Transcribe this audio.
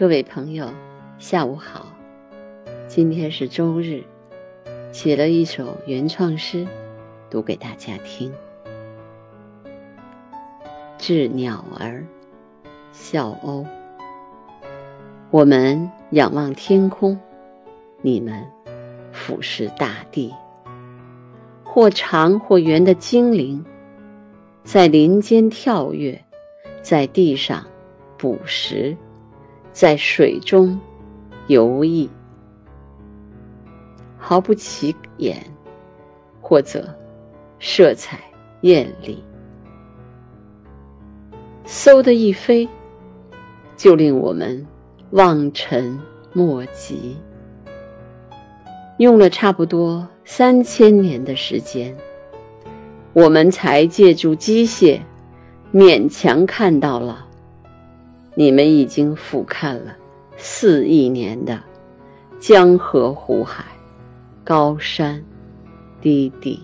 各位朋友，下午好。今天是周日，写了一首原创诗，读给大家听。致鸟儿，笑鸥。我们仰望天空，你们俯视大地。或长或圆的精灵，在林间跳跃，在地上捕食。在水中游弋，毫不起眼，或者色彩艳丽，嗖的一飞，就令我们望尘莫及。用了差不多三千年的时间，我们才借助机械，勉强看到了。你们已经俯瞰了四亿年的江河湖海、高山低地。